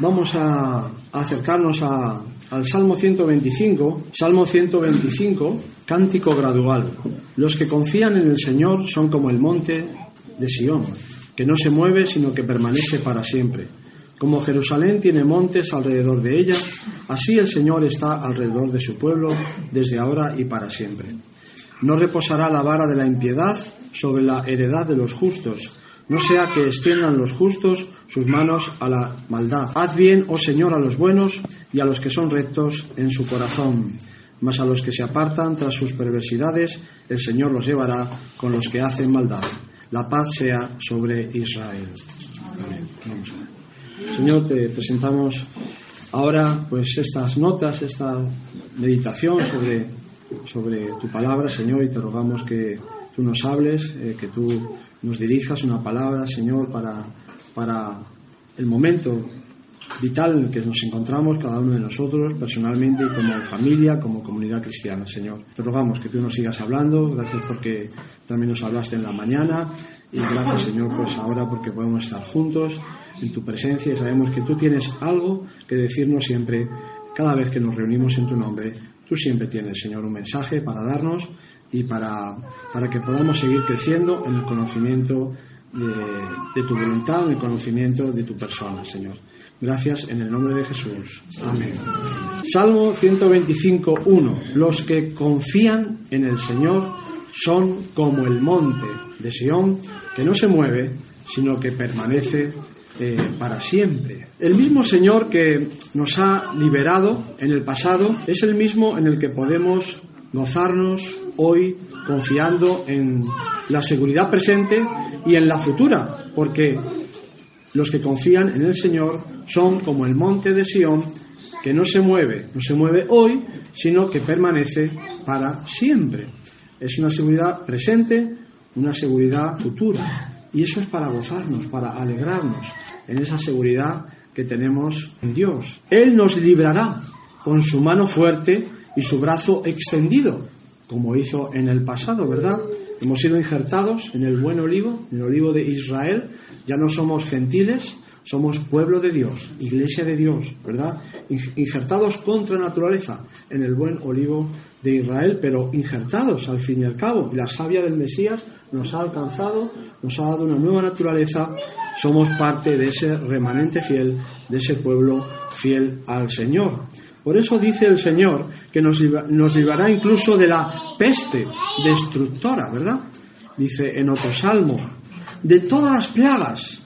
Vamos a acercarnos a, al Salmo 125, Salmo 125, cántico gradual. Los que confían en el Señor son como el monte de Sión, que no se mueve sino que permanece para siempre. Como Jerusalén tiene montes alrededor de ella, así el Señor está alrededor de su pueblo desde ahora y para siempre. No reposará la vara de la impiedad sobre la heredad de los justos, no sea que extiendan los justos sus manos a la maldad. Haz bien, oh Señor, a los buenos y a los que son rectos en su corazón. Mas a los que se apartan tras sus perversidades, el Señor los llevará con los que hacen maldad. La paz sea sobre Israel. Amén. Señor, te presentamos ahora pues estas notas, esta meditación sobre, sobre tu palabra, Señor, y te rogamos que tú nos hables, eh, que tú nos dirijas una palabra, Señor, para, para el momento vital en el que nos encontramos cada uno de nosotros, personalmente y como familia, como comunidad cristiana, Señor. Te rogamos que tú nos sigas hablando, gracias porque también nos hablaste en la mañana. Y gracias, Señor, pues ahora porque podemos estar juntos en tu presencia y sabemos que tú tienes algo que decirnos siempre, cada vez que nos reunimos en tu nombre, tú siempre tienes, Señor, un mensaje para darnos y para, para que podamos seguir creciendo en el conocimiento de, tu voluntad, en el conocimiento de tu persona, Señor. Gracias en el nombre de Jesús. Amén. Salmo 125.1. Los que confían en el Señor son como el monte de Sión, que no se mueve, sino que permanece eh, para siempre. El mismo Señor que nos ha liberado en el pasado es el mismo en el que podemos gozarnos hoy confiando en la seguridad presente y en la futura, porque los que confían en el Señor son como el monte de Sión, que no se mueve, no se mueve hoy, sino que permanece para siempre. Es una seguridad presente, una seguridad futura. Y eso es para gozarnos, para alegrarnos en esa seguridad que tenemos en Dios. Él nos librará con su mano fuerte y su brazo extendido, como hizo en el pasado, ¿verdad? Hemos sido injertados en el buen olivo, en el olivo de Israel, ya no somos gentiles, somos pueblo de Dios, iglesia de Dios, ¿verdad? Injertados contra naturaleza en el buen olivo de Israel, pero injertados al fin y al cabo. La savia del Mesías nos ha alcanzado, nos ha dado una nueva naturaleza, somos parte de ese remanente fiel, de ese pueblo fiel al Señor. Por eso dice el Señor que nos, nos librará incluso de la peste destructora, ¿verdad? Dice en otro salmo, de todas las plagas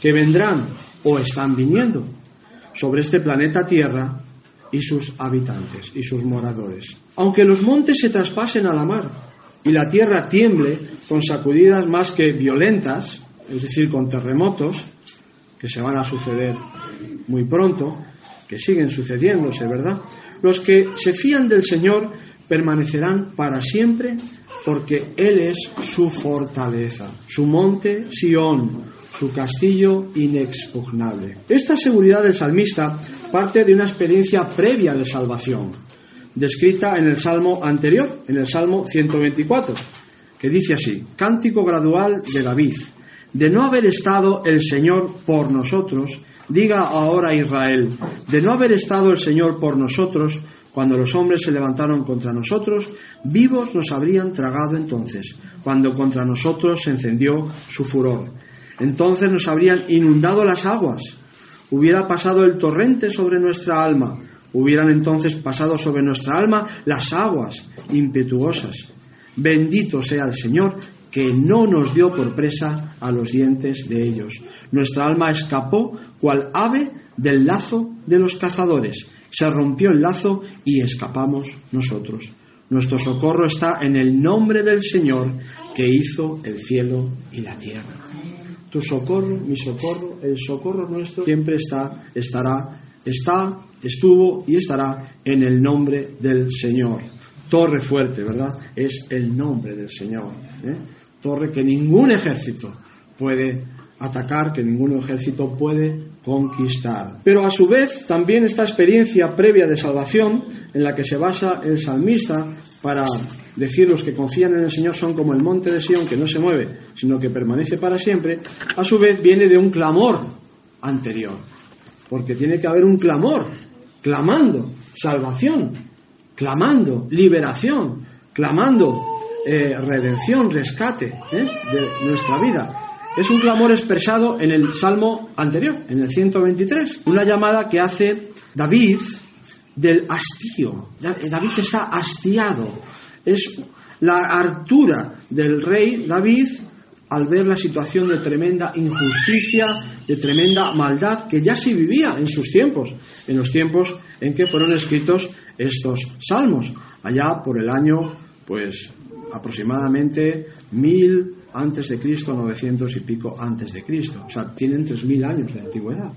que vendrán o están viniendo sobre este planeta Tierra y sus habitantes y sus moradores. Aunque los montes se traspasen a la mar y la tierra tiemble con sacudidas más que violentas, es decir, con terremotos, que se van a suceder muy pronto, que siguen sucediéndose, ¿verdad? Los que se fían del Señor permanecerán para siempre porque Él es su fortaleza, su monte Sión, su castillo inexpugnable. Esta seguridad del salmista parte de una experiencia previa de salvación, descrita en el salmo anterior, en el salmo 124, que dice así, Cántico gradual de David, de no haber estado el Señor por nosotros, Diga ahora Israel, de no haber estado el Señor por nosotros, cuando los hombres se levantaron contra nosotros, vivos nos habrían tragado entonces, cuando contra nosotros se encendió su furor. Entonces nos habrían inundado las aguas, hubiera pasado el torrente sobre nuestra alma, hubieran entonces pasado sobre nuestra alma las aguas impetuosas. Bendito sea el Señor que no nos dio por presa a los dientes de ellos. Nuestra alma escapó cual ave del lazo de los cazadores. Se rompió el lazo y escapamos nosotros. Nuestro socorro está en el nombre del Señor que hizo el cielo y la tierra. Tu socorro, mi socorro, el socorro nuestro siempre está, estará, está, estuvo y estará en el nombre del Señor. Torre fuerte, ¿verdad? Es el nombre del Señor. ¿eh? Torre que ningún ejército puede atacar, que ningún ejército puede conquistar. Pero a su vez también esta experiencia previa de salvación en la que se basa el salmista para decir los que confían en el Señor son como el monte de Sión que no se mueve, sino que permanece para siempre, a su vez viene de un clamor anterior. porque tiene que haber un clamor, clamando salvación, clamando liberación, clamando eh, redención, rescate ¿eh? de nuestra vida. Es un clamor expresado en el salmo anterior, en el 123, una llamada que hace David del hastío. David está hastiado. Es la hartura del rey David al ver la situación de tremenda injusticia, de tremenda maldad que ya sí vivía en sus tiempos, en los tiempos en que fueron escritos estos salmos, allá por el año, pues aproximadamente mil antes de Cristo, 900 y pico antes de Cristo. O sea, tienen tres mil años de antigüedad.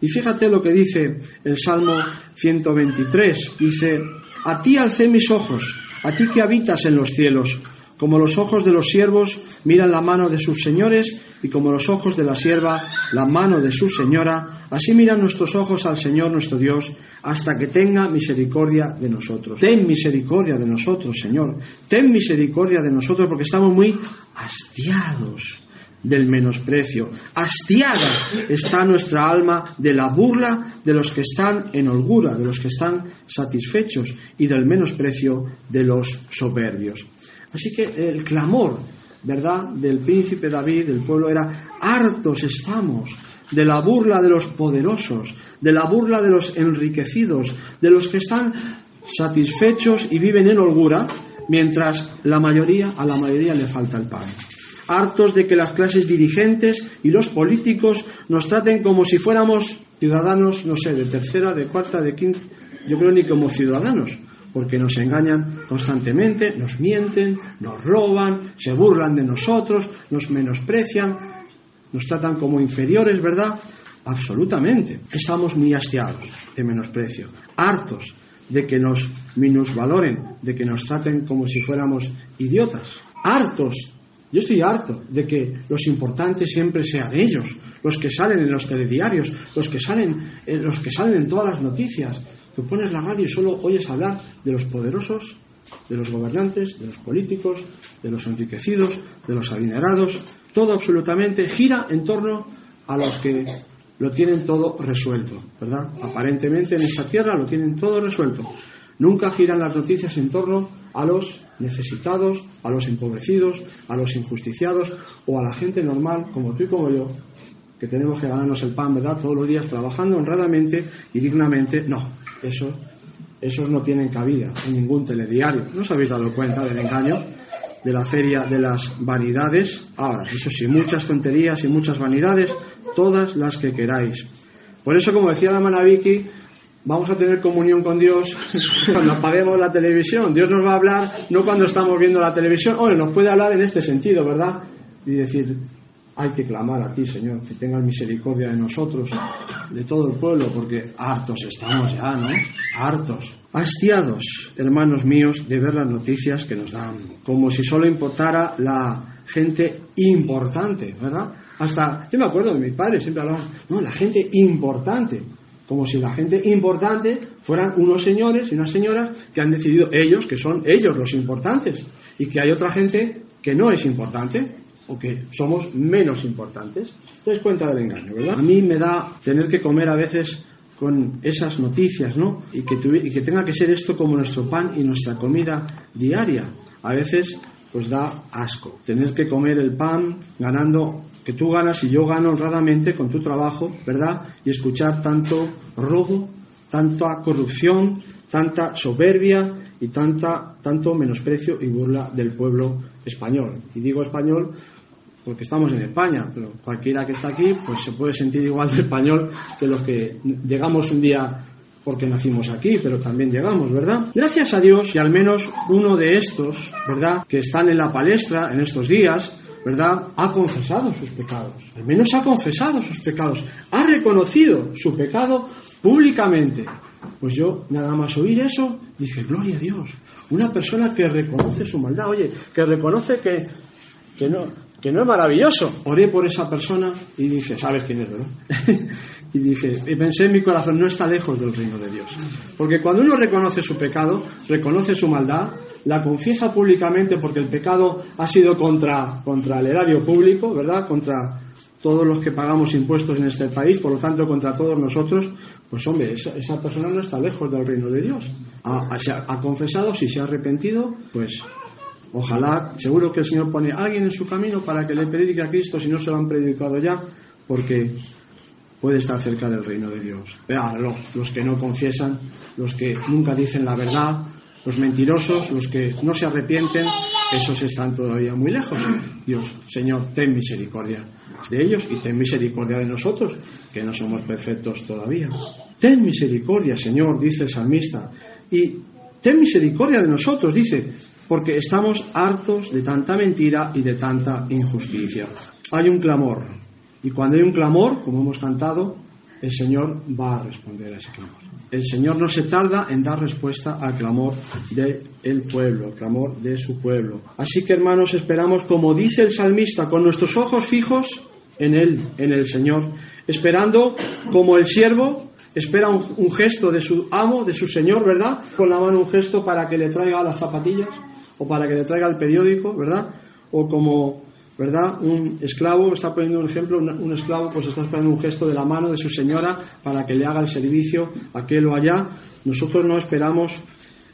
Y fíjate lo que dice el Salmo 123. Dice, a ti alcé mis ojos, a ti que habitas en los cielos. Como los ojos de los siervos miran la mano de sus señores y como los ojos de la sierva la mano de su señora, así miran nuestros ojos al Señor nuestro Dios hasta que tenga misericordia de nosotros. Ten misericordia de nosotros, Señor. Ten misericordia de nosotros porque estamos muy hastiados del menosprecio. Hastiada está nuestra alma de la burla de los que están en holgura, de los que están satisfechos y del menosprecio de los soberbios. Así que el clamor, ¿verdad?, del príncipe David, del pueblo, era, hartos estamos de la burla de los poderosos, de la burla de los enriquecidos, de los que están satisfechos y viven en holgura, mientras la mayoría, a la mayoría le falta el pan hartos de que las clases dirigentes y los políticos nos traten como si fuéramos ciudadanos, no sé, de tercera, de cuarta, de quinta, yo creo ni como ciudadanos, porque nos engañan constantemente, nos mienten, nos roban, se burlan de nosotros, nos menosprecian, nos tratan como inferiores, ¿verdad? Absolutamente. Estamos muy hastiados de menosprecio, hartos de que nos minusvaloren, de que nos traten como si fuéramos idiotas, hartos yo estoy harto de que los importantes siempre sean ellos, los que salen en los telediarios, los que salen, eh, los que salen en todas las noticias. Que pones la radio y solo oyes hablar de los poderosos, de los gobernantes, de los políticos, de los enriquecidos, de los adinerados. Todo absolutamente gira en torno a los que lo tienen todo resuelto, ¿verdad? Aparentemente en esta tierra lo tienen todo resuelto. Nunca giran las noticias en torno a los necesitados, a los empobrecidos, a los injusticiados o a la gente normal como tú y como yo, que tenemos que ganarnos el pan, ¿verdad? Todos los días trabajando honradamente y dignamente. No, eso, esos no tienen cabida en ningún telediario. ¿No os habéis dado cuenta del engaño? de la feria de las vanidades. Ahora, eso sí, muchas tonterías y muchas vanidades, todas las que queráis. Por eso, como decía la Manaviki, vamos a tener comunión con Dios cuando apaguemos la televisión. Dios nos va a hablar no cuando estamos viendo la televisión, o nos puede hablar en este sentido, ¿verdad? Y decir, hay que clamar a ti, Señor, que tengas misericordia de nosotros, de todo el pueblo, porque hartos estamos ya, ¿no? Hartos. Hastiados, hermanos míos, de ver las noticias que nos dan, como si solo importara la gente importante, ¿verdad? Hasta, yo me acuerdo de mis padres, siempre hablaban, no, la gente importante como si la gente importante fueran unos señores y unas señoras que han decidido ellos, que son ellos los importantes, y que hay otra gente que no es importante o que somos menos importantes. Te das cuenta del engaño, ¿verdad? A mí me da tener que comer a veces con esas noticias, ¿no? Y que, y que tenga que ser esto como nuestro pan y nuestra comida diaria. A veces pues da asco. Tener que comer el pan ganando que tú ganas y yo gano honradamente con tu trabajo, ¿verdad? Y escuchar tanto robo, tanta corrupción, tanta soberbia y tanta, tanto menosprecio y burla del pueblo español. Y digo español porque estamos en España, pero cualquiera que está aquí pues se puede sentir igual de español que los que llegamos un día porque nacimos aquí, pero también llegamos, ¿verdad? Gracias a Dios y al menos uno de estos, ¿verdad? Que están en la palestra en estos días, ¿verdad? Ha confesado sus pecados. Al menos ha confesado sus pecados. Ha reconocido su pecado públicamente. Pues yo, nada más oír eso, dije, gloria a Dios. Una persona que reconoce su maldad, oye, que reconoce que, que, no, que no es maravilloso. Oré por esa persona y dije, ¿sabes quién es, verdad? y dije, y pensé en mi corazón, no está lejos del reino de Dios. Porque cuando uno reconoce su pecado, reconoce su maldad, la confiesa públicamente porque el pecado ha sido contra, contra el erario público, ¿verdad? Contra, todos los que pagamos impuestos en este país, por lo tanto contra todos nosotros, pues hombre, esa, persona no está lejos del reino de Dios. Ha, ha, confesado, si se ha arrepentido, pues ojalá, seguro que el Señor pone a alguien en su camino para que le predique a Cristo si no se lo han predicado ya, porque puede estar cerca del reino de Dios. Pero los que no confiesan, los que nunca dicen la verdad, los mentirosos, los que no se arrepienten, esos están todavía muy lejos. Dios, Señor, ten misericordia de ellos y ten misericordia de nosotros, que no somos perfectos todavía. Ten misericordia, Señor, dice el salmista. Y ten misericordia de nosotros, dice, porque estamos hartos de tanta mentira y de tanta injusticia. Hay un clamor. Y cuando hay un clamor, como hemos cantado, el Señor va a responder a ese clamor. El Señor no se tarda en dar respuesta al clamor del pueblo, al clamor de su pueblo. Así que hermanos, esperamos, como dice el salmista, con nuestros ojos fijos en Él, en el Señor, esperando como el siervo espera un, gesto de su amo, de su Señor, ¿verdad? Con la mano un gesto para que le traiga las zapatillas o para que le traiga el periódico, ¿verdad? O como ¿verdad? Un esclavo, está poniendo un ejemplo, un, esclavo pues está esperando un gesto de la mano de su señora para que le haga el servicio aquel o allá. Nosotros no esperamos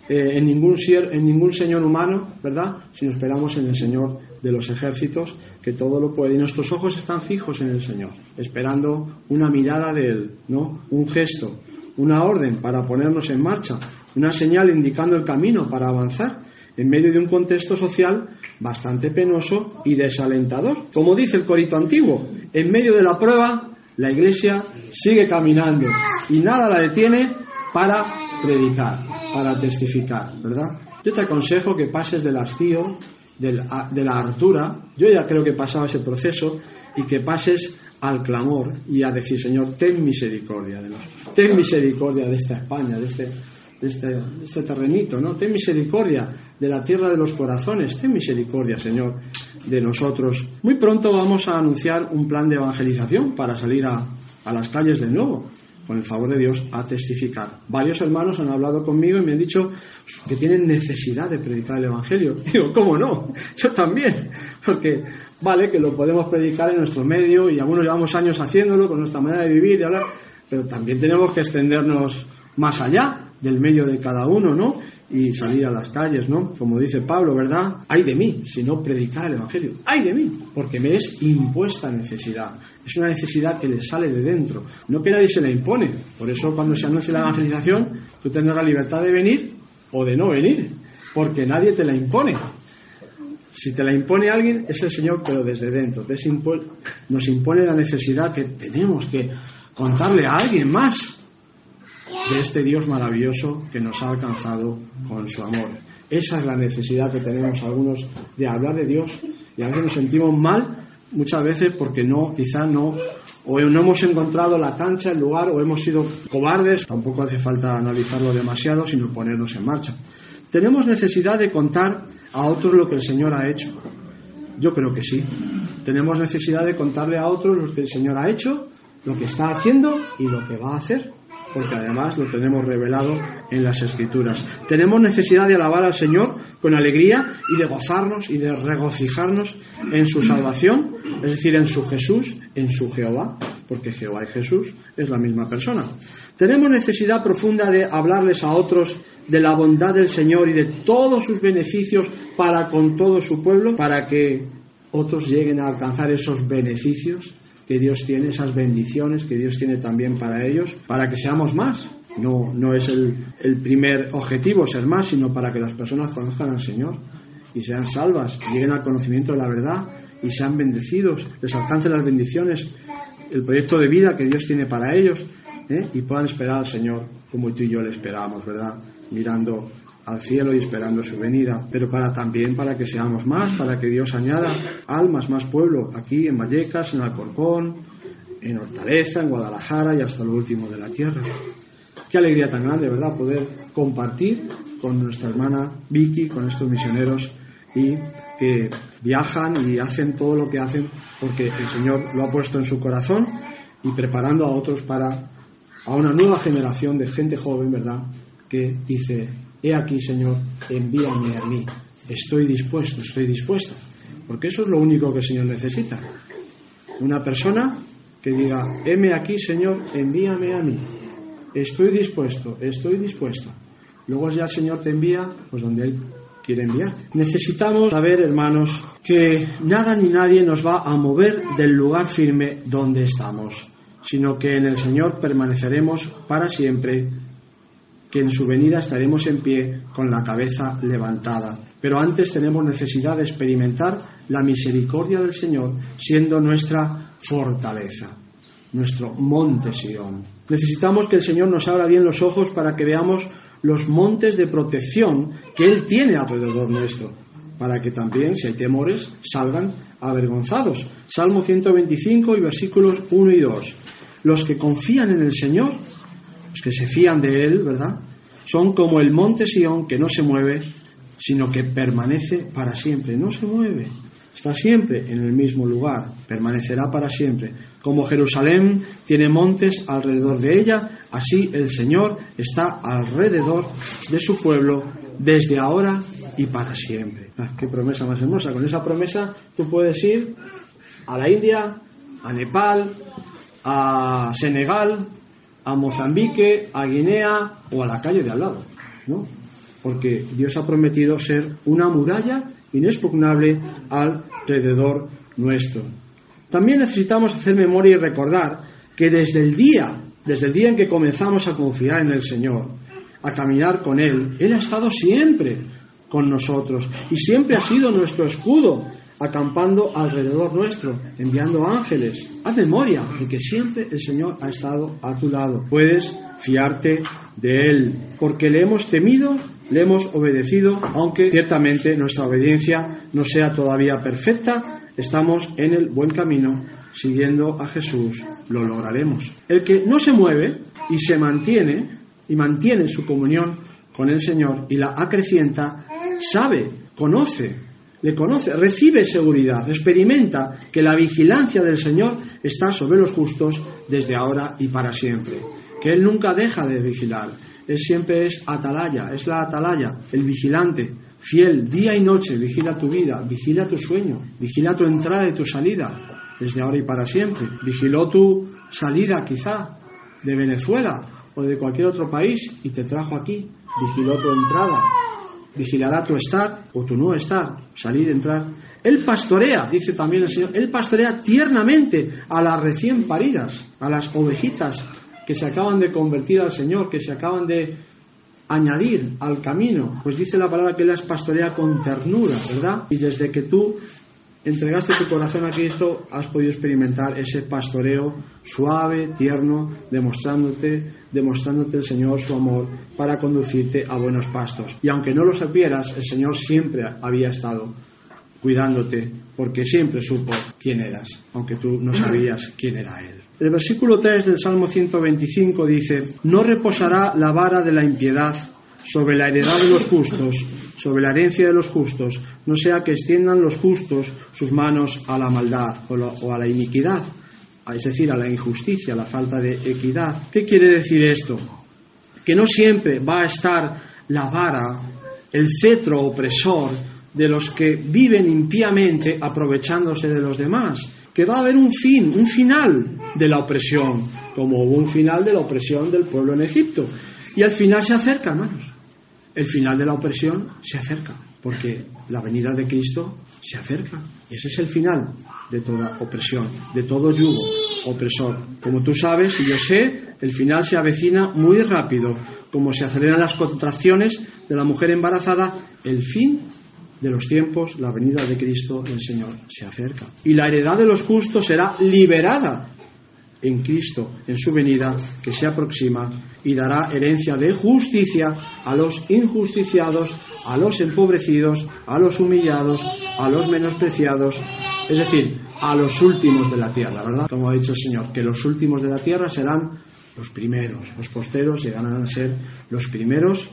eh, en, ningún, en ningún señor humano, ¿verdad? Sino esperamos en el Señor de los ejércitos, que todo lo puede. Y nuestros ojos están fijos en el Señor, esperando una mirada de Él, ¿no? Un gesto, una orden para ponernos en marcha, una señal indicando el camino para avanzar en medio de un contexto social bastante penoso y desalentador. Como dice el corito antiguo, en medio de la prueba, la iglesia sigue caminando y nada la detiene para predicar, para testificar, ¿verdad? Yo te aconsejo que pases del hastío, de la hartura, yo ya creo que he pasado ese proceso, y que pases al clamor y a decir, Señor, ten misericordia de nosotros, ten misericordia de esta España, de este, este, este, terrenito, ¿no? Ten misericordia de la tierra de los corazones, ten misericordia, Señor, de nosotros. Muy pronto vamos a anunciar un plan de evangelización para salir a, a las calles de nuevo, con el favor de Dios, a testificar. Varios hermanos han hablado conmigo y me han dicho que tienen necesidad de predicar el Evangelio. Digo, ¿cómo no? Yo también, porque vale que lo podemos predicar en nuestro medio y algunos llevamos años haciéndolo con nuestra manera de vivir y hablar, pero también tenemos que extendernos más allá del medio de cada uno, ¿no? Y salir a las calles, ¿no? Como dice Pablo, ¿verdad? Hay de mí, si no predicar el Evangelio. Hay de mí, porque me es impuesta necesidad. Es una necesidad que le sale de dentro, no que nadie se la impone. Por eso cuando se anuncia la evangelización, tú tendrás la libertad de venir o de no venir, porque nadie te la impone. Si te la impone alguien, es el Señor, pero desde dentro. Nos impone la necesidad que tenemos que contarle a alguien más de este Dios maravilloso que nos ha alcanzado con su amor. Esa es la necesidad que tenemos algunos de hablar de Dios y a veces nos sentimos mal muchas veces porque no, quizás no, o no hemos encontrado la cancha, el lugar, o hemos sido cobardes. Tampoco hace falta analizarlo demasiado, sino ponernos en marcha. Tenemos necesidad de contar a otros lo que el Señor ha hecho. Yo creo que sí. Tenemos necesidad de contarle a otros lo que el Señor ha hecho, lo que está haciendo y lo que va a hacer porque además lo tenemos revelado en las Escrituras. Tenemos necesidad de alabar al Señor con alegría y de gozarnos y de regocijarnos en su salvación, es decir, en su Jesús, en su Jehová, porque Jehová y Jesús es la misma persona. Tenemos necesidad profunda de hablarles a otros de la bondad del Señor y de todos sus beneficios para con todo su pueblo, para que otros lleguen a alcanzar esos beneficios que Dios tiene, esas bendiciones que Dios tiene también para ellos, para que seamos más. No, no es el, primer objetivo ser más, sino para que las personas conozcan al Señor y sean salvas, lleguen al conocimiento de la verdad y sean bendecidos, les alcancen las bendiciones, el proyecto de vida que Dios tiene para ellos ¿eh? y puedan esperar al Señor como tú y yo le esperamos, ¿verdad? Mirando al cielo y esperando su venida, pero para también para que seamos más, para que Dios añada almas, más pueblo, aquí en Vallecas, en Alcorcón, en Hortaleza, en Guadalajara y hasta lo último de la tierra. Qué alegría tan grande, ¿verdad? Poder compartir con nuestra hermana Vicky, con estos misioneros y que viajan y hacen todo lo que hacen porque el Señor lo ha puesto en su corazón y preparando a otros para a una nueva generación de gente joven, ¿verdad? Que dice, He aquí, Señor, envíame a mí. Estoy dispuesto, estoy dispuesto. Porque eso es lo único que el Señor necesita. Una persona que diga, heme aquí, Señor, envíame a mí. Estoy dispuesto, estoy dispuesta. Luego ya el Señor te envía, pues donde Él quiere enviar. Necesitamos saber, hermanos, que nada ni nadie nos va a mover del lugar firme donde estamos, sino que en el Señor permaneceremos para siempre, que en su venida estaremos en pie con la cabeza levantada. Pero antes tenemos necesidad de experimentar la misericordia del Señor siendo nuestra fortaleza, nuestro monte Sion. Necesitamos que el Señor nos abra bien los ojos para que veamos los montes de protección que Él tiene alrededor nuestro, para que también, si hay temores, salgan avergonzados. Salmo 125 y versículos 1 y 2. Los que confían en el Señor, los que se fían de Él, ¿verdad? Son como el monte Sión que no se mueve, sino que permanece para siempre, no se mueve. Está siempre en el mismo lugar, permanecerá para siempre. Como Jerusalén tiene montes alrededor de ella, así el Señor está alrededor de su pueblo desde ahora y para siempre. Ah, qué promesa más hermosa. Con esa promesa tú puedes ir a la India, a Nepal, a Senegal, a Mozambique, a Guinea o a la calle de al lado, ¿no? Porque Dios ha prometido ser una muralla inexpugnable alrededor nuestro. También necesitamos hacer memoria y recordar que desde el día, desde el día en que comenzamos a confiar en el Señor, a caminar con Él, Él ha estado siempre con nosotros y siempre ha sido nuestro escudo, acampando alrededor nuestro, enviando ángeles. Haz memoria de que siempre el Señor ha estado a tu lado. Puedes fiarte de Él, porque le hemos temido le hemos obedecido, aunque ciertamente nuestra obediencia no sea todavía perfecta, estamos en el buen camino, siguiendo a Jesús, lo lograremos. El que no se mueve y se mantiene, y mantiene su comunión con el Señor y la acrecienta, sabe, conoce, le conoce, recibe seguridad, experimenta que la vigilancia del Señor está sobre los justos desde ahora y para siempre, que Él nunca deja de vigilar. Él siempre es atalaya, es la atalaya, el vigilante, fiel, día y noche, vigila tu vida, vigila tu sueño, vigila tu entrada y tu salida, desde ahora y para siempre. Vigiló tu salida quizá de Venezuela o de cualquier otro país y te trajo aquí, vigiló tu entrada, vigilará tu estar o tu no estar, salir, entrar. Él pastorea, dice también el Señor, Él pastorea tiernamente a las recién paridas, a las ovejitas que se acaban de convertir al Señor, que se acaban de añadir al camino. Pues dice la palabra que Él las pastorea con ternura, ¿verdad? Y desde que tú entregaste tu corazón a Cristo, has podido experimentar ese pastoreo suave, tierno, demostrándote, demostrándote el Señor su amor para conducirte a buenos pastos. Y aunque no lo supieras, el Señor siempre había estado cuidándote, porque siempre supo quién eras, aunque tú no sabías quién era Él. El versículo 3 del Salmo 125 dice, no reposará la vara de la impiedad sobre la heredad de los justos, sobre la herencia de los justos, no sea que extiendan los justos sus manos a la maldad o, a la iniquidad, es decir, a la injusticia, a la falta de equidad. ¿Qué quiere decir esto? Que no siempre va a estar la vara, el cetro opresor de los que viven impíamente aprovechándose de los demás que va a haber un fin, un final de la opresión, como hubo un final de la opresión del pueblo en Egipto. Y al final se acerca, hermanos. El final de la opresión se acerca, porque la venida de Cristo se acerca. Y ese es el final de toda opresión, de todo yugo opresor. Como tú sabes y yo sé, el final se avecina muy rápido. Como se aceleran las contracciones de la mujer embarazada, el fin de los tiempos, la venida de Cristo el Señor se acerca. Y la heredad de los justos será liberada en Cristo, en su venida, que se aproxima, y dará herencia de justicia a los injusticiados, a los empobrecidos, a los humillados, a los menospreciados, es decir, a los últimos de la tierra, ¿verdad? Como ha dicho el Señor, que los últimos de la tierra serán los primeros, los posteros llegarán a ser los primeros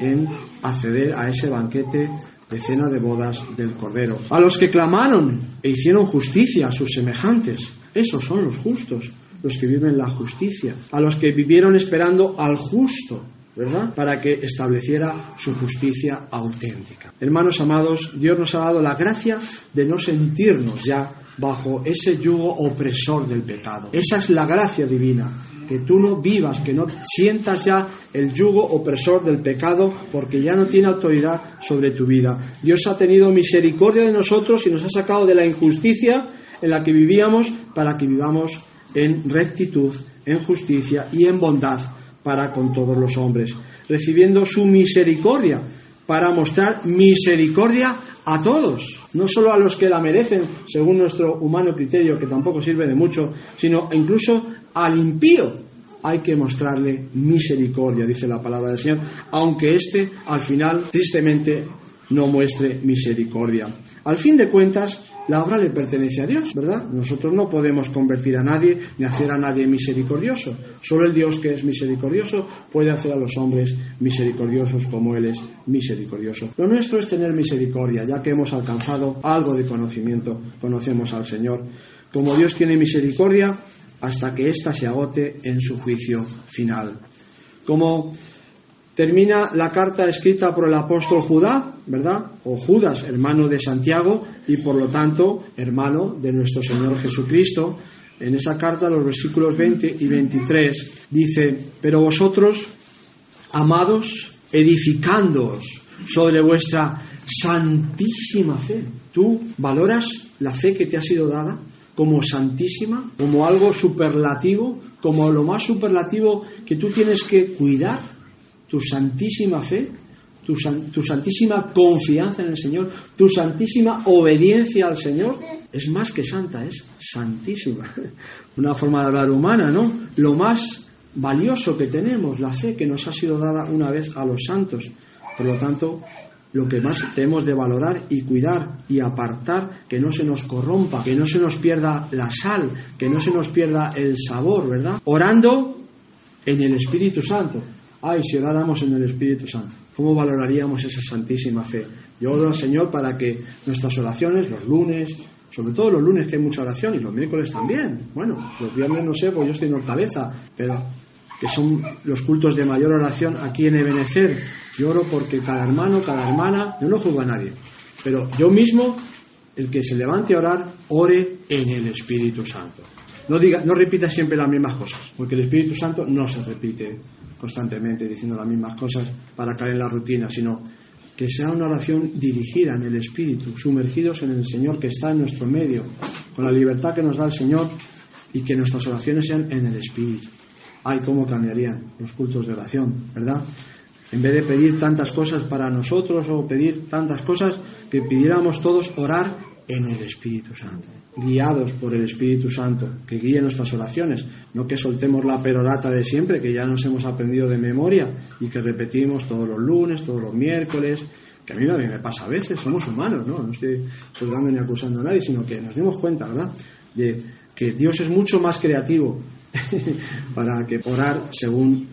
en acceder a ese banquete de cena de bodas del Cordero. A los que clamaron e hicieron justicia a sus semejantes. Esos son los justos, los que viven la justicia. A los que vivieron esperando al justo, Para que estableciera su justicia auténtica. Hermanos amados, Dios nos ha dado la gracia de no sentirnos ya bajo ese yugo opresor del pecado. Esa es la gracia divina, que tú no vivas, que no sientas ya el yugo opresor del pecado, porque ya no tiene autoridad sobre tu vida. Dios ha tenido misericordia de nosotros y nos ha sacado de la injusticia en la que vivíamos para que vivamos en rectitud, en justicia y en bondad para con todos los hombres, recibiendo su misericordia para mostrar misericordia a todos, no solo a los que la merecen según nuestro humano criterio, que tampoco sirve de mucho, sino incluso al impío hay que mostrarle misericordia, dice la palabra del Señor, aunque éste al final tristemente no muestre misericordia. Al fin de cuentas, la obra le pertenece a Dios, ¿verdad? Nosotros no podemos convertir a nadie ni hacer a nadie misericordioso. Solo el Dios que es misericordioso puede hacer a los hombres misericordiosos como Él es misericordioso. Lo nuestro es tener misericordia, ya que hemos alcanzado algo de conocimiento, conocemos al Señor. Como Dios tiene misericordia hasta que ésta se agote en su juicio final. Como termina la carta escrita por el apóstol Judá, ¿verdad? O Judas, hermano de Santiago y por lo tanto hermano de nuestro Señor Jesucristo. En esa carta, los versículos 20 y 23, dice, pero vosotros, amados, edificándoos sobre vuestra santísima fe. ¿Tú valoras la fe que te ha sido dada como santísima, como algo superlativo, como lo más superlativo que tú tienes que cuidar? Tu santísima fe, tu, tu, santísima confianza en el Señor, tu santísima obediencia al Señor, es más que santa, es santísima. Una forma de hablar humana, ¿no? Lo más valioso que tenemos, la fe que nos ha sido dada una vez a los santos. Por lo tanto, lo que más tenemos de valorar y cuidar y apartar, que no se nos corrompa, que no se nos pierda la sal, que no se nos pierda el sabor, ¿verdad? Orando en el Espíritu Santo. Ay, si oráramos en el Espíritu Santo, ¿cómo valoraríamos esa santísima fe? Yo oro al Señor para que nuestras oraciones, los lunes, sobre todo los lunes que hay mucha oración y los miércoles también. Bueno, los viernes no sé, pues yo estoy en Hortaleza, pero que son los cultos de mayor oración aquí en Ebenecer. Yo oro porque cada hermano, cada hermana, yo no juzgo a nadie, pero yo mismo, el que se levante a orar, ore en el Espíritu Santo. No, diga, no repita siempre las mismas cosas, porque el Espíritu Santo no se repite constantemente diciendo las mismas cosas para caer en la rutina, sino que sea una oración dirigida en el Espíritu, sumergidos en el Señor que está en nuestro medio, con la libertad que nos da el Señor y que nuestras oraciones sean en el Espíritu. Ay, cómo cambiarían los cultos de oración, ¿verdad? En vez de pedir tantas cosas para nosotros o pedir tantas cosas, que pidiéramos todos orar en el Espíritu Santo guiados por el Espíritu Santo, que guíe nuestras oraciones, no que soltemos la perorata de siempre, que ya nos hemos aprendido de memoria y que repetimos todos los lunes, todos los miércoles, que a mí me pasa a veces, somos humanos, ¿no? No estoy juzgando ni acusando a nadie, sino que nos dimos cuenta, ¿verdad?, de que Dios es mucho más creativo para que orar según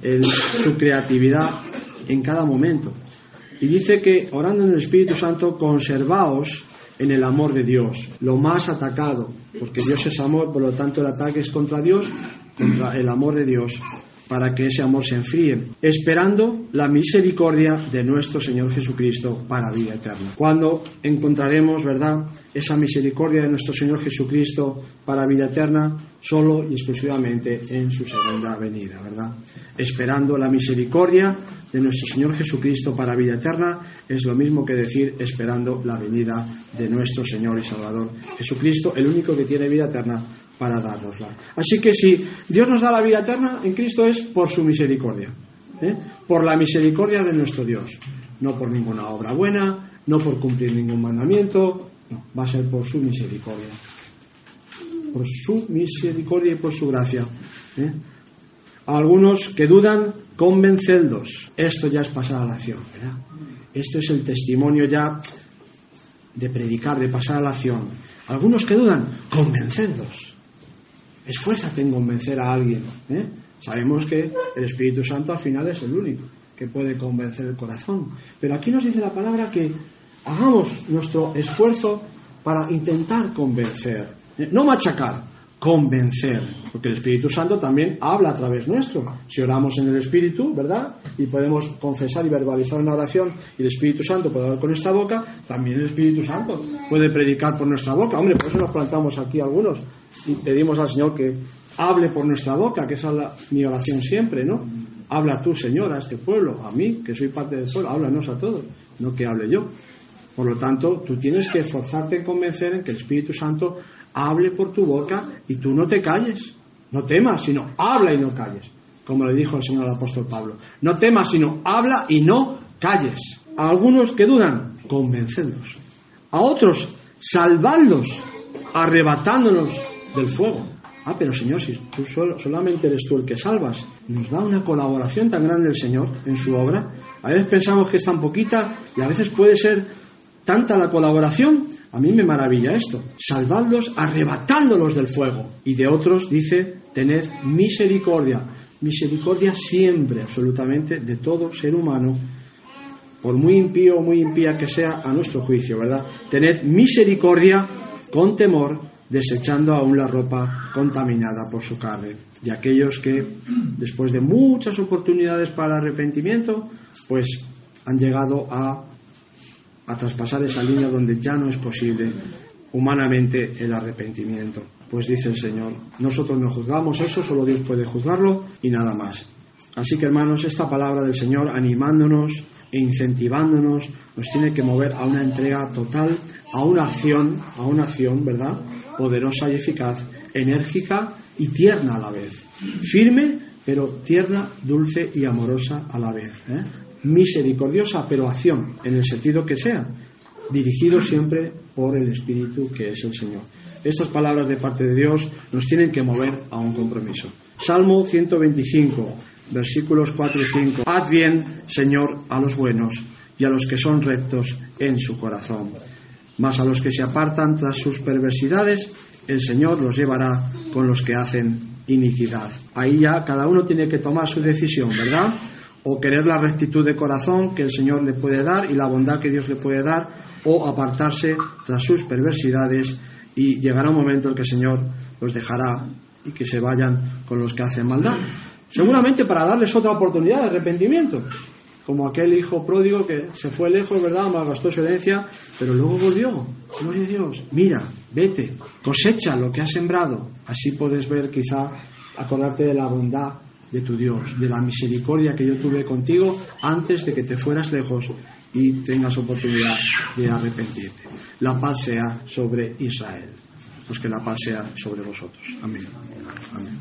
su creatividad en cada momento. Y dice que orando en el Espíritu Santo, conservaos en el amor de Dios, lo más atacado, porque Dios es amor, por lo tanto el ataque es contra Dios, contra el amor de Dios, para que ese amor se enfríe, esperando la misericordia de nuestro Señor Jesucristo para vida eterna. Cuando encontraremos, ¿verdad?, esa misericordia de nuestro Señor Jesucristo para vida eterna, solo y exclusivamente en su segunda venida, ¿verdad? Esperando la misericordia de nuestro Señor Jesucristo para vida eterna es lo mismo que decir esperando la venida de nuestro Señor y Salvador Jesucristo, el único que tiene vida eterna para dárnosla. Así que si Dios nos da la vida eterna en Cristo es por su misericordia, ¿eh? por la misericordia de nuestro Dios, no por ninguna obra buena, no por cumplir ningún mandamiento, va a ser por su misericordia, por su misericordia y por su gracia. ¿eh? Algunos que dudan, convencerlos. Esto ya es pasar a la acción, ¿verdad? Esto es el testimonio ya de predicar, de pasar a la acción. Algunos que dudan, convencerlos. Esfuérzate en convencer a alguien. ¿eh? Sabemos que el Espíritu Santo al final es el único que puede convencer el corazón. Pero aquí nos dice la palabra que hagamos nuestro esfuerzo para intentar convencer, ¿eh? no machacar, convencer, porque el Espíritu Santo también habla a través nuestro. Si oramos en el Espíritu, ¿verdad? Y podemos confesar y verbalizar una oración y el Espíritu Santo puede hablar con nuestra boca, también el Espíritu Santo puede predicar por nuestra boca. Hombre, por eso nos plantamos aquí algunos y pedimos al Señor que hable por nuestra boca, que esa es mi oración siempre, ¿no? Habla tú, Señor, a este pueblo, a mí, que soy parte del pueblo, háblanos a todos, no que hable yo. Por lo tanto, tú tienes que esforzarte en convencer en que el Espíritu Santo hable por tu boca y tú no te calles. No temas, sino habla y no calles. Como le dijo el Señor al apóstol Pablo. No temas, sino habla y no calles. A algunos que dudan, convencedlos. A otros, salvadlos, arrebatándolos del fuego. Ah, pero Señor, si tú solamente eres tú el que salvas, nos da una colaboración tan grande el Señor en su obra. A veces pensamos que es tan poquita y a veces puede ser tanta la colaboración a mí me maravilla esto. Salvadlos arrebatándolos del fuego. Y de otros dice, tened misericordia. Misericordia siempre, absolutamente, de todo ser humano, por muy impío o muy impía que sea a nuestro juicio, ¿verdad? Tened misericordia con temor, desechando aún la ropa contaminada por su carne. Y aquellos que, después de muchas oportunidades para arrepentimiento, pues han llegado a a traspasar esa línea donde ya no es posible humanamente el arrepentimiento. Pues dice el Señor, nosotros no juzgamos eso, solo Dios puede juzgarlo y nada más. Así que hermanos, esta palabra del Señor animándonos e incentivándonos nos tiene que mover a una entrega total, a una acción, a una acción, ¿verdad? Poderosa y eficaz, enérgica y tierna a la vez. Firme, pero tierna, dulce y amorosa a la vez. ¿eh? Misericordiosa, pero acción, en el sentido que sea, dirigido siempre por el Espíritu que es el Señor. Estas palabras de parte de Dios nos tienen que mover a un compromiso. Salmo 125, versículos 4 y 5. Haz bien, Señor, a los buenos y a los que son rectos en su corazón. Mas a los que se apartan tras sus perversidades, el Señor los llevará con los que hacen iniquidad. Ahí ya cada uno tiene que tomar su decisión, ¿verdad? O querer la rectitud de corazón que el Señor le puede dar y la bondad que Dios le puede dar, o apartarse tras sus perversidades y llegará un momento en que el Señor los dejará y que se vayan con los que hacen maldad. Seguramente para darles otra oportunidad de arrepentimiento, como aquel hijo pródigo que se fue lejos, ¿verdad? Malgastó su herencia, pero luego volvió. Gloria a Dios. Mira, vete, cosecha lo que has sembrado. Así puedes ver, quizá, acordarte de la bondad de tu Dios, de la misericordia que yo tuve contigo antes de que te fueras lejos y tengas oportunidad de arrepentirte. La paz sea sobre Israel. Pues que la paz sea sobre vosotros. Amén. Amén.